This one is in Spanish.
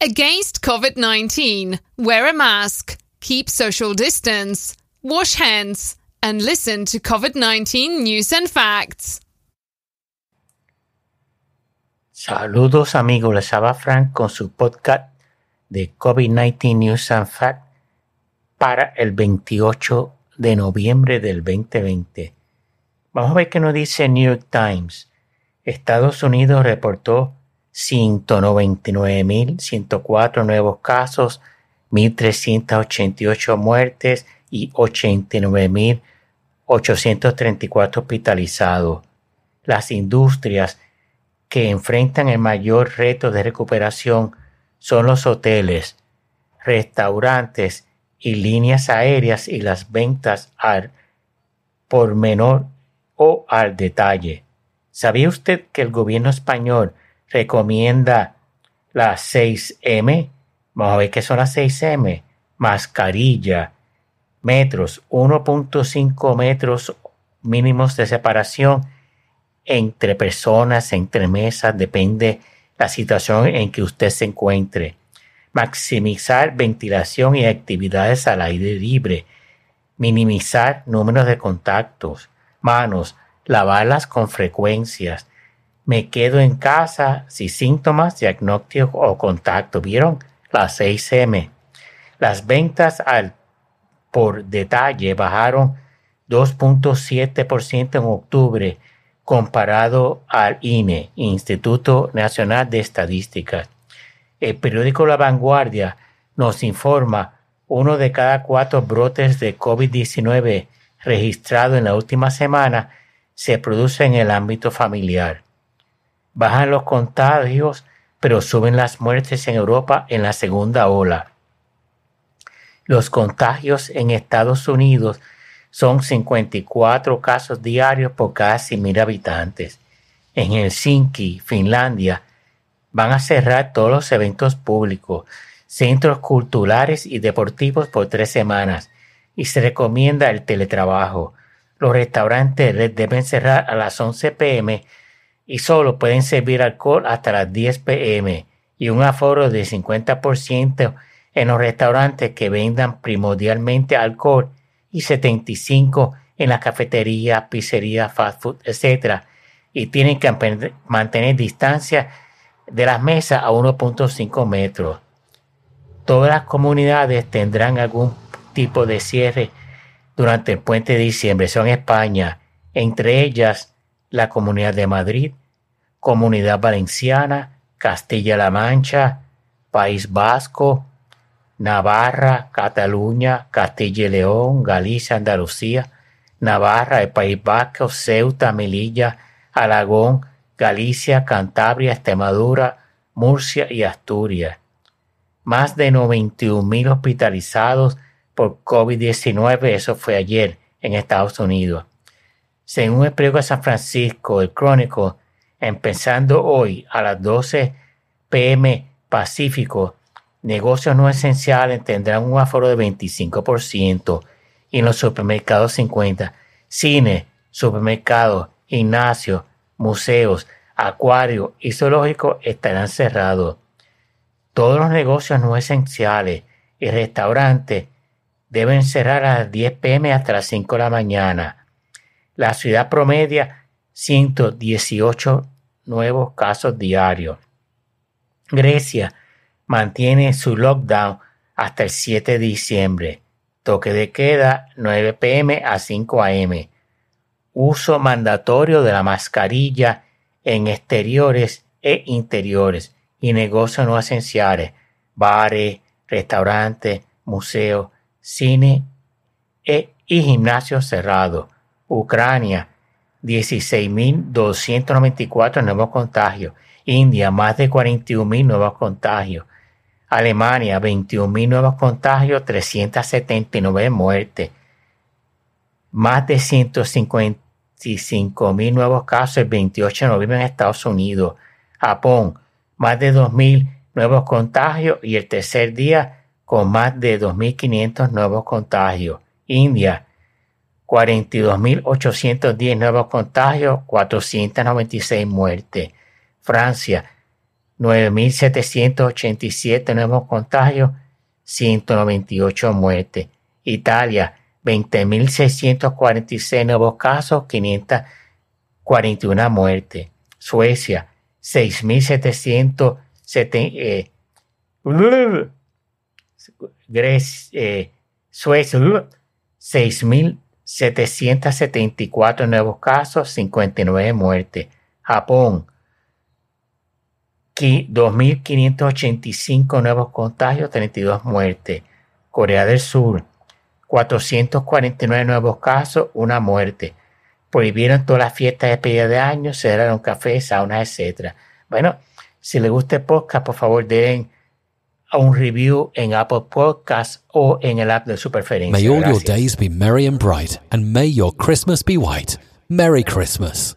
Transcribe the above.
Against COVID 19, wear a mask, keep social distance, wash hands, and listen to COVID 19 news and facts. Saludos amigos, les habla Frank con su podcast de COVID-19 News and Facts para el 28 de noviembre del 2020. Vamos a ver qué nos dice New York Times. Estados Unidos reportó 199.104 nuevos casos, 1.388 muertes y 89.834 hospitalizados. Las industrias que enfrentan el mayor reto de recuperación son los hoteles, restaurantes y líneas aéreas y las ventas al por menor o al detalle. ¿Sabía usted que el gobierno español recomienda las 6M. Vamos a ver qué son las 6M. Mascarilla, metros, 1.5 metros mínimos de separación entre personas, entre mesas, depende la situación en que usted se encuentre. Maximizar ventilación y actividades al aire libre. Minimizar números de contactos. Manos, lavarlas con frecuencias me quedo en casa sin síntomas, diagnóstico o contacto. ¿Vieron? Las 6M. Las ventas al por detalle bajaron 2.7% en octubre comparado al INE, Instituto Nacional de Estadísticas. El periódico La Vanguardia nos informa uno de cada cuatro brotes de COVID-19 registrado en la última semana se produce en el ámbito familiar. Bajan los contagios, pero suben las muertes en Europa en la segunda ola. Los contagios en Estados Unidos son 54 casos diarios por cada 100.000 habitantes. En Helsinki, Finlandia, van a cerrar todos los eventos públicos, centros culturales y deportivos por tres semanas y se recomienda el teletrabajo. Los restaurantes deben cerrar a las 11 pm y solo pueden servir alcohol hasta las 10 pm y un aforo de 50% en los restaurantes que vendan primordialmente alcohol y 75 en las cafeterías, pizzerías, fast food, etc. Y tienen que mantener distancia de las mesas a 1.5 metros. Todas las comunidades tendrán algún tipo de cierre durante el puente de diciembre. Son España, entre ellas la Comunidad de Madrid, Comunidad Valenciana, Castilla-La Mancha, País Vasco, Navarra, Cataluña, Castilla y León, Galicia, Andalucía, Navarra, el País Vasco, Ceuta, Melilla, Aragón, Galicia, Cantabria, Extremadura, Murcia y Asturias. Más de 91 mil hospitalizados por COVID-19, eso fue ayer en Estados Unidos. Según el periódico de San Francisco, el Crónico, empezando hoy a las 12 pm Pacífico, negocios no esenciales tendrán un aforo de 25% y en los supermercados 50%. Cine, supermercados, gimnasios, museos, acuarios y zoológicos estarán cerrados. Todos los negocios no esenciales y restaurantes deben cerrar a las 10 pm hasta las 5 de la mañana. La ciudad promedia 118 nuevos casos diarios. Grecia mantiene su lockdown hasta el 7 de diciembre. Toque de queda 9 pm a 5 am. Uso mandatorio de la mascarilla en exteriores e interiores y negocios no esenciales, bares, restaurantes, museos, cine e, y gimnasios cerrados. Ucrania 16.294 nuevos contagios. India, más de 41.000 nuevos contagios. Alemania, 21.000 nuevos contagios, 379 muertes. Más de 155.000 nuevos casos el 28 de noviembre en Estados Unidos. Japón, más de 2.000 nuevos contagios y el tercer día con más de 2.500 nuevos contagios. India, 42.810 nuevos contagios, 496 muertes. Francia, 9.787 nuevos contagios, 198 muertes. Italia, 20.646 nuevos casos, 541 muertes. Suecia, 6.770 eh, Grecia, Suecia, 6.774 nuevos casos, 59 muertes. Japón, 2.585 nuevos contagios, 32 muertes. Corea del Sur, 449 nuevos casos, una muerte. Prohibieron todas las fiestas de despedida de año, cerraron cafés, saunas, etc. Bueno, si les gusta el podcast, por favor den un review en Apple Podcasts o en el app de su preferencia. May all your days be merry and bright, and may your Christmas be white. Merry Christmas.